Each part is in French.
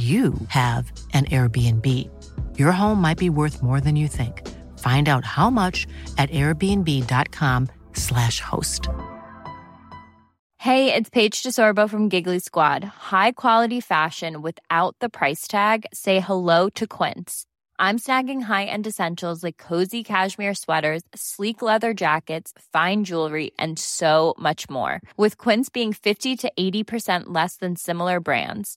you have an Airbnb. Your home might be worth more than you think. Find out how much at airbnb.com/slash host. Hey, it's Paige DeSorbo from Giggly Squad. High quality fashion without the price tag. Say hello to Quince. I'm snagging high-end essentials like cozy cashmere sweaters, sleek leather jackets, fine jewelry, and so much more. With Quince being 50 to 80% less than similar brands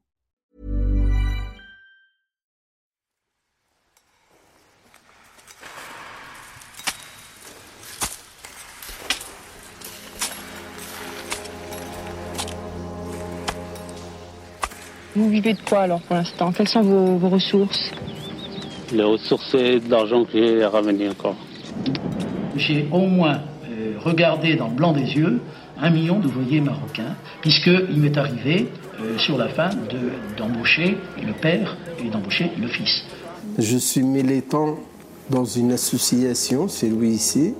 Vous vivez de quoi alors pour l'instant? Quelles sont vos, vos ressources? Les ressources, c'est de l'argent que j'ai ramené encore. J'ai au moins euh, regardé dans le blanc des yeux un million d'ouvriers marocains, puisqu'il m'est arrivé euh, sur la fin de- d'embaucher le père et d'embaucher le fils. Je suis militant dans une association, c'est lui ici,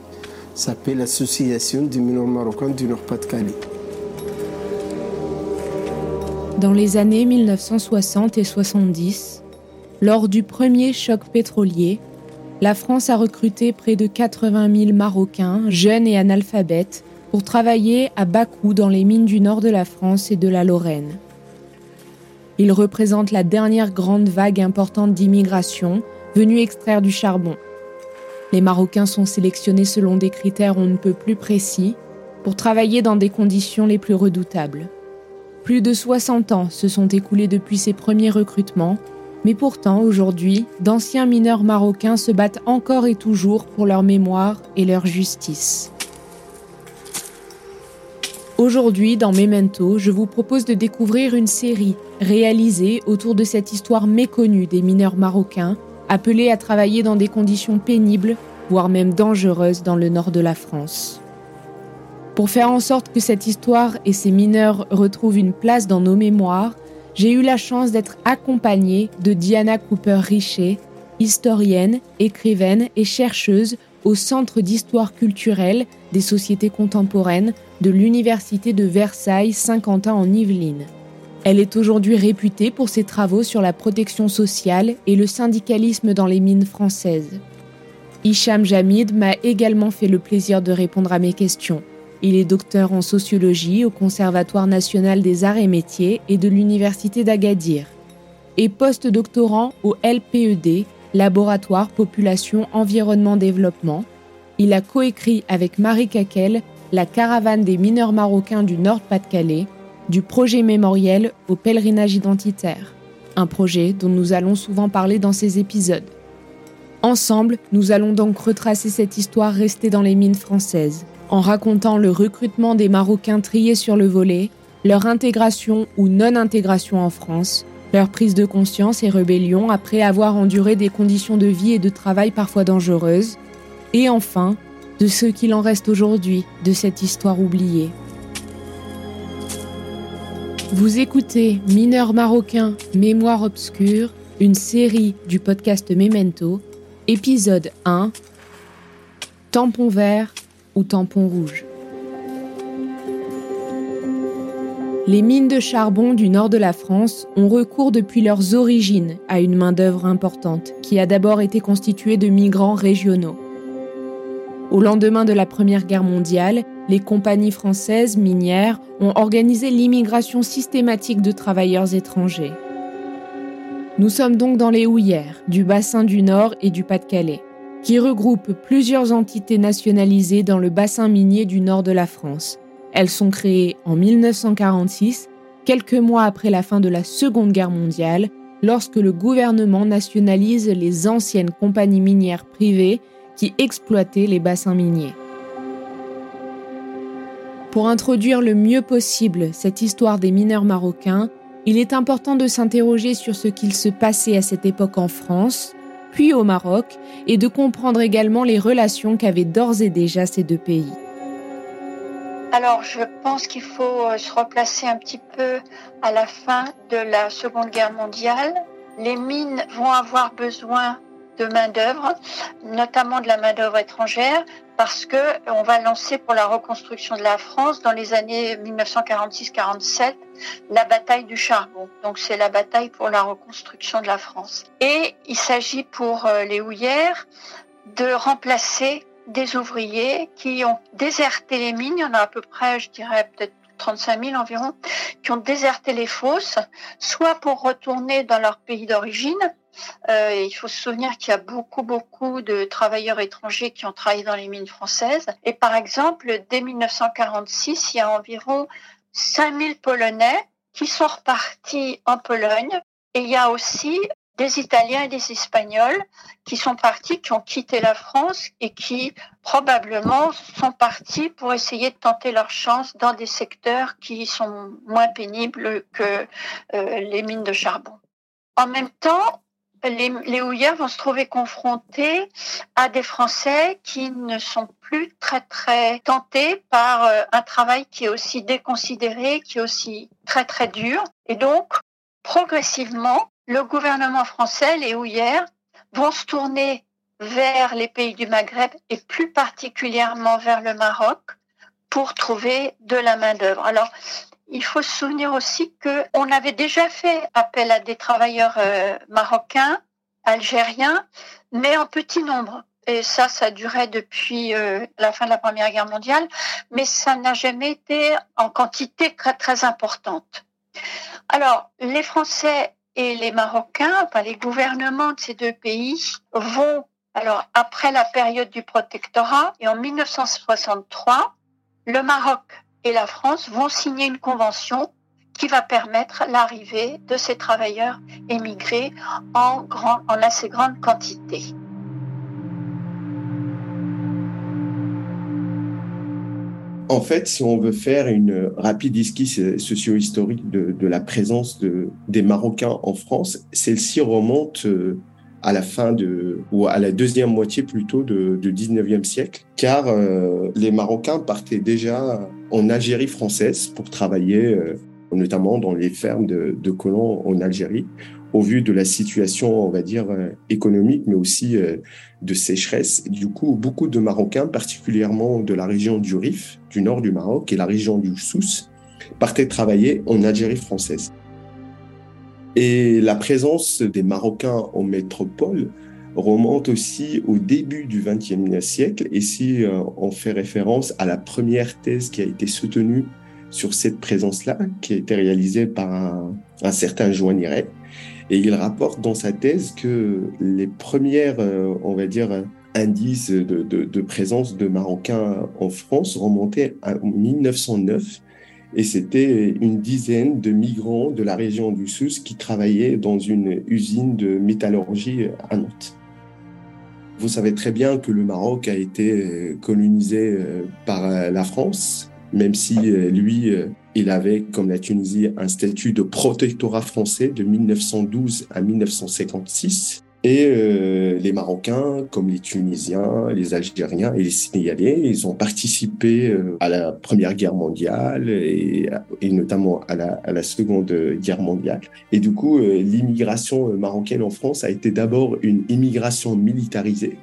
s'appelle l'Association des mineurs marocains du Nord-Pas-de-Calais. Dans les années 1960 et 70, lors du premier choc pétrolier, la France a recruté près de 80 000 Marocains, jeunes et analphabètes, pour travailler à bas coût dans les mines du nord de la France et de la Lorraine. Ils représentent la dernière grande vague importante d'immigration venue extraire du charbon. Les Marocains sont sélectionnés selon des critères on ne peut plus précis pour travailler dans des conditions les plus redoutables. Plus de 60 ans se sont écoulés depuis ces premiers recrutements, mais pourtant aujourd'hui, d'anciens mineurs marocains se battent encore et toujours pour leur mémoire et leur justice. Aujourd'hui, dans Memento, je vous propose de découvrir une série réalisée autour de cette histoire méconnue des mineurs marocains, appelés à travailler dans des conditions pénibles, voire même dangereuses dans le nord de la France. Pour faire en sorte que cette histoire et ces mineurs retrouvent une place dans nos mémoires, j'ai eu la chance d'être accompagnée de Diana Cooper-Richer, historienne, écrivaine et chercheuse au Centre d'histoire culturelle des sociétés contemporaines de l'Université de Versailles Saint-Quentin en Yvelines. Elle est aujourd'hui réputée pour ses travaux sur la protection sociale et le syndicalisme dans les mines françaises. Hicham Jamid m'a également fait le plaisir de répondre à mes questions. Il est docteur en sociologie au Conservatoire national des arts et métiers et de l'Université d'Agadir et post-doctorant au LPED, Laboratoire Population Environnement Développement. Il a coécrit avec Marie Kakel La caravane des mineurs marocains du Nord-Pas-de-Calais, du projet mémoriel au pèlerinage identitaire, un projet dont nous allons souvent parler dans ces épisodes. Ensemble, nous allons donc retracer cette histoire restée dans les mines françaises, en racontant le recrutement des Marocains triés sur le volet, leur intégration ou non-intégration en France, leur prise de conscience et rébellion après avoir enduré des conditions de vie et de travail parfois dangereuses, et enfin, de ce qu'il en reste aujourd'hui de cette histoire oubliée. Vous écoutez Mineurs marocains, Mémoire obscure, une série du podcast Memento, épisode 1, Tampon vert ou tampon rouge. Les mines de charbon du nord de la France ont recours depuis leurs origines à une main-d'œuvre importante qui a d'abord été constituée de migrants régionaux. Au lendemain de la Première Guerre mondiale, les compagnies françaises minières ont organisé l'immigration systématique de travailleurs étrangers. Nous sommes donc dans les houillères du bassin du Nord et du Pas-de-Calais, qui regroupent plusieurs entités nationalisées dans le bassin minier du nord de la France. Elles sont créées en 1946, quelques mois après la fin de la Seconde Guerre mondiale, lorsque le gouvernement nationalise les anciennes compagnies minières privées qui exploitaient les bassins miniers. Pour introduire le mieux possible cette histoire des mineurs marocains, il est important de s'interroger sur ce qu'il se passait à cette époque en France, puis au Maroc, et de comprendre également les relations qu'avaient d'ores et déjà ces deux pays. Alors, je pense qu'il faut euh, se replacer un petit peu à la fin de la Seconde Guerre mondiale. Les mines vont avoir besoin de main-d'œuvre, notamment de la main-d'œuvre étrangère, parce que on va lancer pour la reconstruction de la France dans les années 1946-47 la bataille du charbon. Donc c'est la bataille pour la reconstruction de la France. Et il s'agit pour euh, les houillères de remplacer des ouvriers qui ont déserté les mines. Il y en a à peu près, je dirais peut-être 35 000 environ, qui ont déserté les fosses, soit pour retourner dans leur pays d'origine, euh, il faut se souvenir qu'il y a beaucoup, beaucoup de travailleurs étrangers qui ont travaillé dans les mines françaises. Et par exemple, dès 1946, il y a environ 5000 Polonais qui sont repartis en Pologne. Et il y a aussi des Italiens et des Espagnols qui sont partis, qui ont quitté la France et qui probablement sont partis pour essayer de tenter leur chance dans des secteurs qui sont moins pénibles que euh, les mines de charbon. En même temps, les, les vont se trouver confrontés à des Français qui ne sont plus très très tentés par euh, un travail qui est aussi déconsidéré, qui est aussi très très dur. Et donc, progressivement, le gouvernement français, les houillères, vont se tourner vers les pays du Maghreb et plus particulièrement vers le Maroc pour trouver de la main-d'œuvre. Alors, il faut se souvenir aussi qu'on avait déjà fait appel à des travailleurs euh, marocains, algériens, mais en petit nombre. Et ça, ça durait depuis euh, la fin de la Première Guerre mondiale, mais ça n'a jamais été en quantité très, très importante. Alors, les Français et les Marocains, enfin les gouvernements de ces deux pays, vont, alors après la période du protectorat, et en 1963, le Maroc et la France vont signer une convention qui va permettre l'arrivée de ces travailleurs émigrés en, assez grande quantité. En fait, si on veut faire une rapide esquisse socio-historique de, la présence de, des Marocains en France, celle-ci remonte euh, à la fin de, ou à la deuxième moitié plutôt de, du 19e siècle, car euh, les Marocains partaient déjà en Algérie française pour travailler, euh, notamment dans les fermes de, de, colons en Algérie, au vu de la situation, on va dire, euh, économique, mais aussi euh, de sécheresse. Du coup, beaucoup de Marocains, particulièrement de la région du Rif, du nord du Maroc, et la région du Souss, partaient travailler en Algérie française. Et la présence des Marocains en métropole remonte aussi au début du XXe siècle. Et si euh, on fait référence à la première thèse qui a été soutenue sur cette présence-là, qui a été réalisée par un, un certain Joanniret, et il rapporte dans sa thèse que les premières, euh, on va dire, indices de, de, de présence de Marocains en France remontaient à 1909 et c'était une dizaine de migrants de la région du Sousse qui travaillaient dans une usine de métallurgie à Nantes. Vous savez très bien que le Maroc a été colonisé euh, par euh, la France, même si euh, lui, il avait, comme la Tunisie, un statut de protectorat français de 1912 à 1956. Et euh, les Marocains, comme les Tunisiens, les Algériens et les Sénégalais, ils ont participé euh, à la Première Guerre mondiale et, notamment à la, à la, Seconde Guerre mondiale. Et du coup, euh, l'immigration marocaine en France a été d'abord une immigration militarisée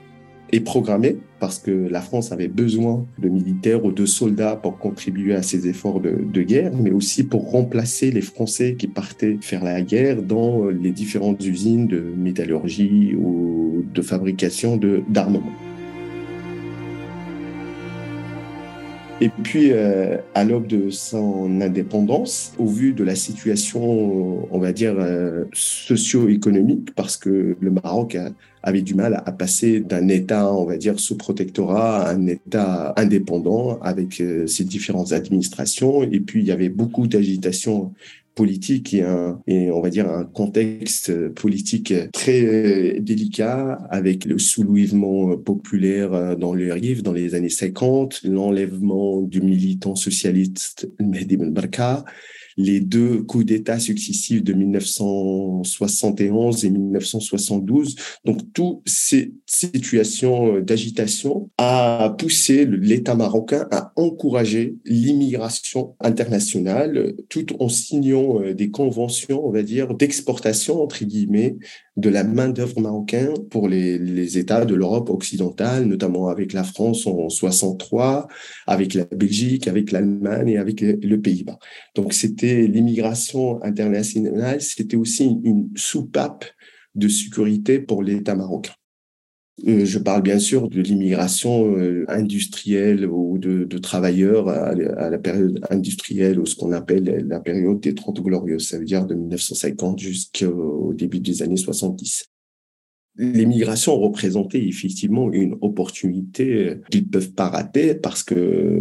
et programmée parce que la France avait besoin de militaires ou de soldats pour contribuer à ses efforts de, de, guerre, mais aussi pour remplacer les Français qui partaient faire la guerre dans les différentes usines de métallurgie ou de fabrication d'armement. Et puis, euh, à l'aube de son indépendance, au vu de la situation, on va dire, euh, socio-économique, parce que le Maroc avait du mal à passer d'un État, on va dire, sous protectorat à un État indépendant avec euh, ses différentes administrations. Et puis, il y avait beaucoup d'agitation politique et, un, et on va dire un contexte politique très délicat avec le soulèvement populaire dans le Rif dans les années 50, l'enlèvement du militant socialiste Mehdi Ben Barka, les deux coups d'État successifs de 1971 et 1972. Donc, toutes ces situations d'agitation a poussé l'État marocain à encourager l'immigration internationale tout en signant euh, des conventions, on va dire, d'exportation, entre guillemets, de la main-d'œuvre marocaine pour les, les États de l'Europe occidentale, notamment avec la France en 63, avec la Belgique, avec l'Allemagne et avec le Pays-Bas. Donc, c'était l'immigration internationale, c'était aussi une soupape de sécurité pour l'État marocain. Je parle bien sûr de l'immigration euh, industrielle ou de, travailleurs à, la période industrielle ou ce qu'on appelle la période des Trente Glorieuses, ça veut dire de 1950 jusqu'au début des années 70. L'immigration représentait effectivement une opportunité euh, qu'ils ne peuvent pas rater parce que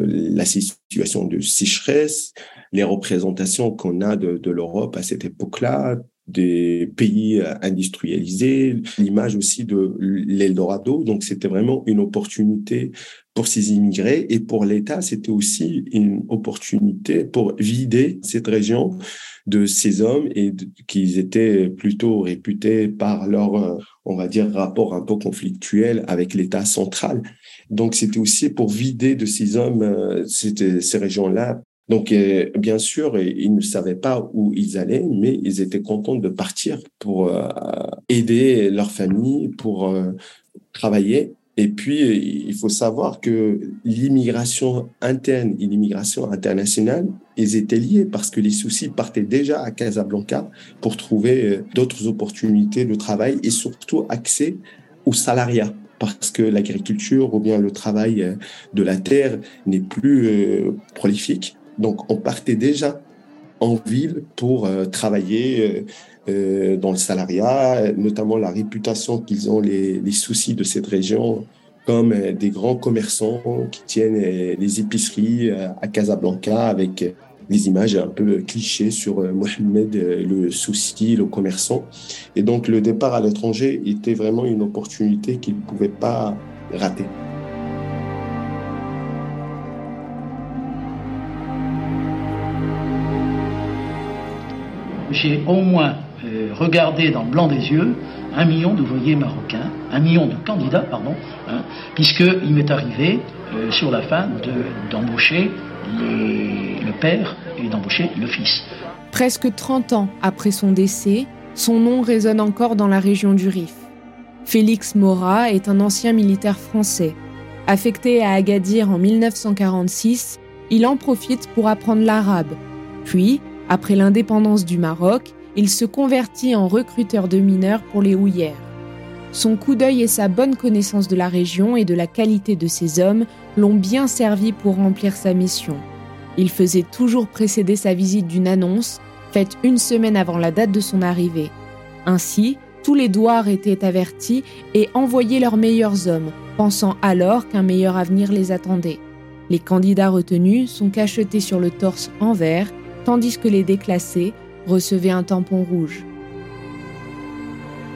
la situation de sécheresse, les représentations qu'on a de l'Europe à cette époque-là, des pays industrialisés, l'image aussi de l'Eldorado. Donc, c'était vraiment une opportunité pour ces immigrés et pour l'État, c'était aussi une opportunité pour vider cette région de ces hommes et qui étaient plutôt réputés par leur, on va dire, rapport un peu conflictuel avec l'État central. Donc, c'était aussi pour vider de ces hommes euh, ces régions-là donc, euh, bien sûr, ils ne savaient pas où ils allaient, mais ils étaient contents de partir pour euh, aider leur famille, pour euh, travailler. Et puis, il faut savoir que l'immigration interne et l'immigration internationale, ils étaient liés parce que les soucis partaient déjà à Casablanca pour trouver d'autres opportunités de travail et surtout accès au salariat parce que l'agriculture ou bien le travail de la terre n'est plus prolifique. Donc, on partait déjà en ville pour euh, travailler euh, euh, dans le salariat, notamment la réputation qu'ils ont, les, soucis de cette région, comme des grands commerçants qui tiennent les épiceries à Casablanca avec les images un peu clichés sur Mohamed, le souci, le commerçant. Et donc, le départ à l'étranger était vraiment une opportunité qu'ils ne pouvaient pas rater. J'ai au moins euh, regardé dans le blanc des yeux un million d'ouvriers marocains, un million de candidats, pardon, hein, puisqu'il m'est arrivé euh, sur la fin d'embaucher le père et d'embaucher le fils. Presque 30 ans après son décès, son nom résonne encore dans la région du Rif. Félix Mora est un ancien militaire français. Affecté à Agadir en 1946, il en profite pour apprendre l'arabe. Puis, après l'indépendance du Maroc, il se convertit en recruteur de mineurs pour les houillères. Son coup d'œil et sa bonne connaissance de la région et de la qualité de ses hommes l'ont bien servi pour remplir sa mission. Il faisait toujours précéder sa visite d'une annonce, faite une semaine avant la date de son arrivée. Ainsi, tous les douars étaient avertis et envoyaient leurs meilleurs hommes, pensant alors qu'un meilleur avenir les attendait. Les candidats retenus sont cachetés sur le torse en vert tandis que les déclassés recevaient un tampon rouge.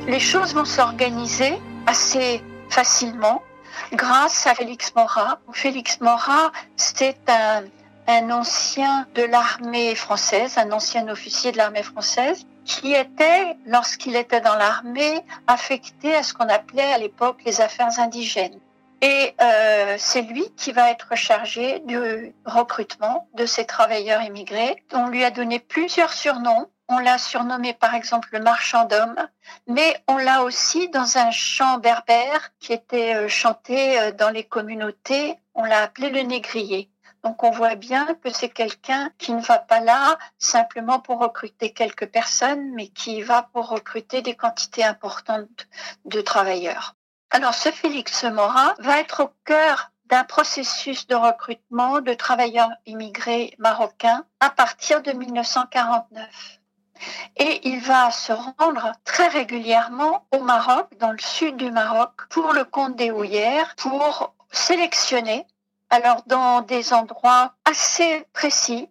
Les choses vont s'organiser assez facilement grâce à Félix Morat. Félix Morat, c'était un, un ancien de l'armée française, un ancien officier de l'armée française, qui était, lorsqu'il était dans l'armée, affecté à ce qu'on appelait à l'époque les affaires indigènes. Et euh, c'est lui qui va être chargé du recrutement de ces travailleurs immigrés. On lui a donné plusieurs surnoms. On l'a surnommé par exemple le marchand d'hommes, mais on l'a aussi dans un chant berbère qui était euh, chanté euh, dans les communautés. On l'a appelé le négrier. Donc on voit bien que c'est quelqu'un qui ne va pas là simplement pour recruter quelques personnes, mais qui va pour recruter des quantités importantes de travailleurs. Alors ce Félix Morin va être au cœur d'un processus de recrutement de travailleurs immigrés marocains à partir de 1949. Et il va se rendre très régulièrement au Maroc, dans le sud du Maroc, pour le compte des houillères, pour sélectionner alors dans des endroits assez précis,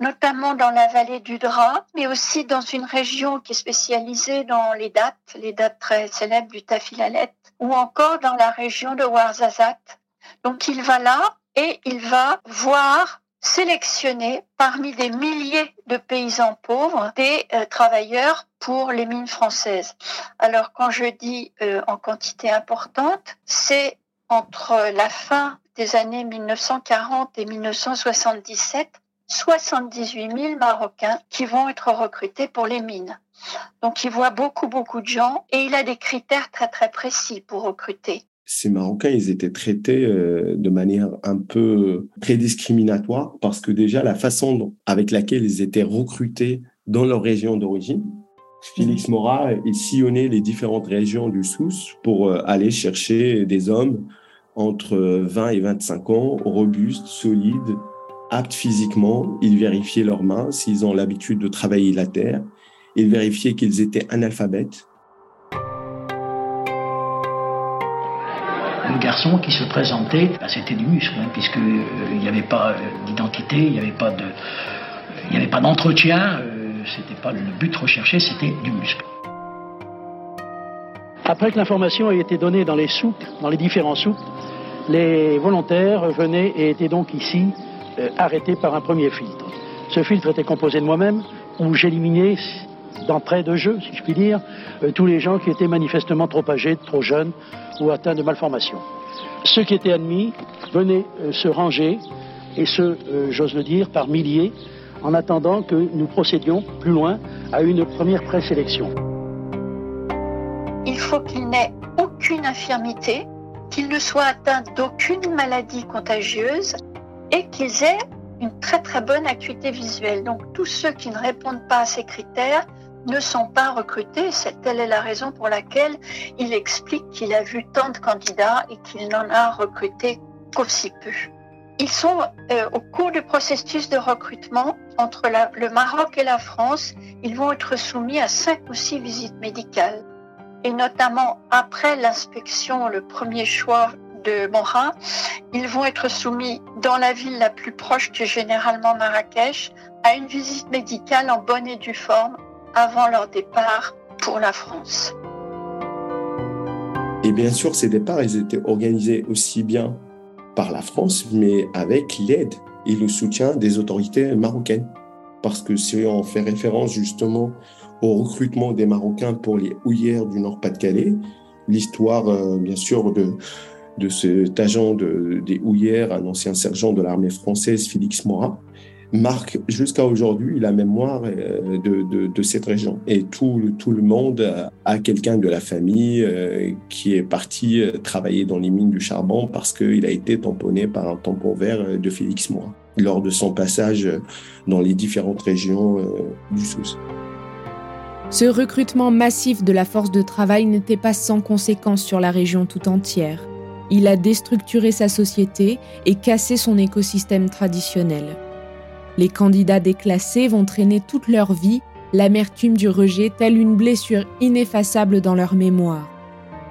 notamment dans la vallée du Drap, mais aussi dans une région qui est spécialisée dans les dates, les dates très célèbres du Tafilalet, ou encore dans la région de Ouarzazate. Donc il va là et il va voir sélectionner parmi des milliers de paysans pauvres des euh, travailleurs pour les mines françaises. Alors quand je dis euh, en quantité importante, c'est entre la fin des années 1940 et 1977, 78 000 Marocains qui vont être recrutés pour les mines. Donc il voit beaucoup, beaucoup de gens et il a des critères très, très précis pour recruter. Ces Marocains, ils étaient traités euh, de manière un peu très discriminatoire parce que déjà la façon avec laquelle ils étaient recrutés dans leur région d'origine, Félix Mora, il sillonnait les différentes régions du Sousse pour euh, aller chercher des hommes entre 20 et 25 ans, robustes, solides, aptes physiquement. Ils vérifiaient leurs mains s'ils ont l'habitude de travailler la terre. Ils vérifiaient qu'ils étaient analphabètes. Le garçon qui se présentait, bah, c'était du muscle, hein, puisqu'il euh, n'y avait pas euh, d'identité, il n'y avait pas de, il n'y avait pas d'entretien. Euh, c'était pas le but recherché, c'était du muscle. Après que l'information ait été donnée dans les souks, dans les différents souks, les volontaires venaient et étaient donc ici euh, arrêtés par un premier filtre. Ce filtre était composé de moi-même, où j'éliminais d'entrée de jeu, si je puis dire, euh, tous les gens qui étaient manifestement trop âgés, trop jeunes ou atteints de malformations. Ceux qui étaient admis venaient euh, se ranger, et ce, j'ose le dire, par milliers, en attendant que nous procédions plus loin à une première présélection. Il faut qu'il n'ait aucune infirmité, qu'ils ne soient atteints d'aucune maladie contagieuse et qu'ils aient une très très bonne acuité visuelle. Donc tous ceux qui ne répondent pas à ces critères ne sont pas recrutés. Telle est la raison pour laquelle il explique qu'il a vu tant de candidats et qu'il n'en a recruté qu'aussi peu. Ils sont euh, au cours du processus de recrutement entre le Maroc et la France, ils vont être soumis à cinq ou six visites médicales et notamment après l'inspection, le premier choix de Morin, ils vont être soumis dans la ville la plus proche qui est généralement Marrakech à une visite médicale en bonne et due forme avant leur départ pour la France. Et bien sûr, ces départs, ils étaient organisés aussi bien par la France, mais avec l'aide et le soutien des autorités marocaines. Parce que si on fait référence justement au recrutement des Marocains pour les houillères du Nord-Pas-de-Calais. L'histoire, euh, bien sûr, de, de cet agent de, des houillères, un ancien sergent de l'armée française, Félix Morat, marque jusqu'à aujourd'hui la mémoire euh, de, cette région. Et tout, le monde a quelqu'un de la famille euh, qui est parti travailler dans les mines du charbon parce qu'il a été tamponné par un tampon vert de Félix Morat lors de son passage dans les différentes régions du Sousse. Ce recrutement massif de la force de travail n'était pas sans conséquences sur la région tout entière. Il a déstructuré sa société et cassé son écosystème traditionnel. Les candidats déclassés vont traîner toute leur vie l'amertume du rejet telle une blessure ineffaçable dans leur mémoire.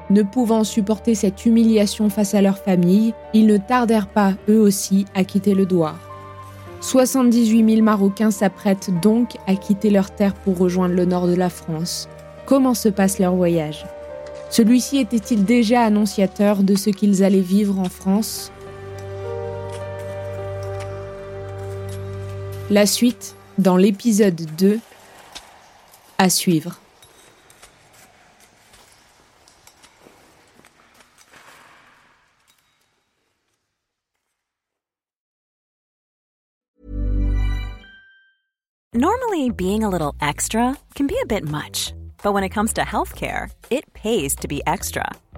Ne pouvant supporter cette humiliation face à leur famille, ils ne tardèrent pas, eux aussi, à quitter le Douar. 78 000 Marocains s'apprêtent donc à quitter leur terre pour rejoindre le nord de la France. Comment se passe leur voyage? Celui-ci était-il déjà annonciateur de ce qu'ils allaient vivre en France? La suite dans l'épisode 2 à suivre. Normally, being a little extra can be a bit much, but when it comes to healthcare, it pays to be extra